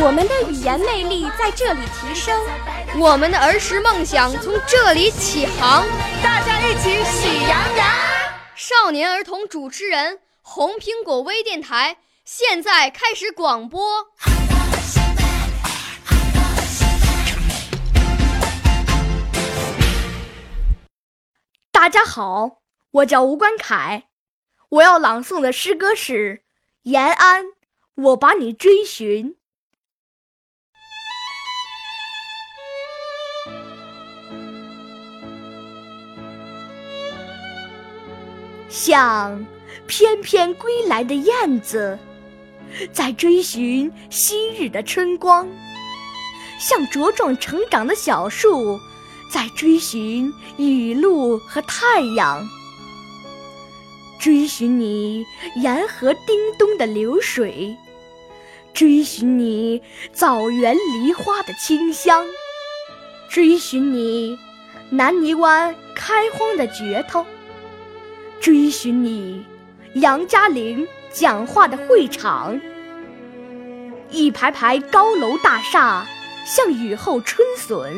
我们的语言魅力在这里提升，我们的儿时梦想从这里起航。大家一起喜羊羊。少年儿童主持人，红苹果微电台现在开始广播。大家好，我叫吴冠凯，我要朗诵的诗歌是《延安》，我把你追寻。像翩翩归来的燕子，在追寻昔日的春光；像茁壮成长的小树，在追寻雨露和太阳。追寻你沿河叮咚的流水，追寻你枣园梨花的清香，追寻你南泥湾开荒的镢头。追寻你，杨家岭讲话的会场，一排排高楼大厦像雨后春笋，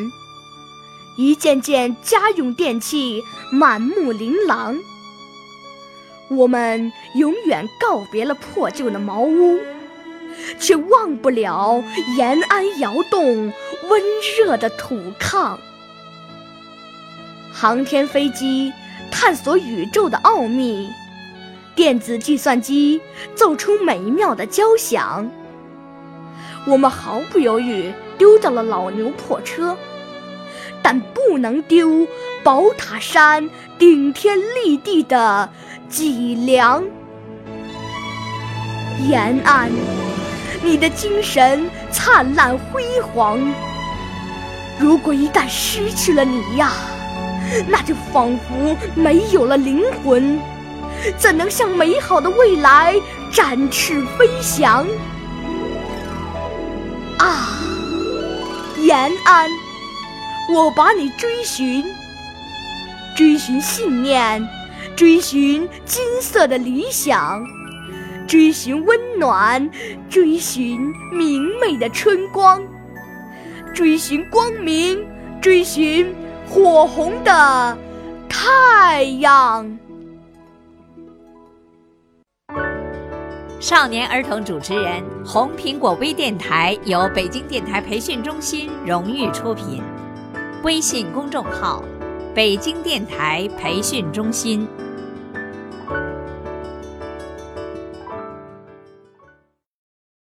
一件件家用电器满目琳琅。我们永远告别了破旧的茅屋，却忘不了延安窑洞温热的土炕。航天飞机。探索宇宙的奥秘，电子计算机奏出美妙的交响。我们毫不犹豫丢掉了老牛破车，但不能丢宝塔山顶天立地的脊梁。延安，你的精神灿烂辉煌。如果一旦失去了你呀！那就仿佛没有了灵魂，怎能向美好的未来展翅飞翔？啊，延安，我把你追寻，追寻信念，追寻金色的理想，追寻温暖，追寻明媚的春光，追寻光明，追寻。火红的太阳。少年儿童主持人，红苹果微电台由北京电台培训中心荣誉出品，微信公众号：北京电台培训中心。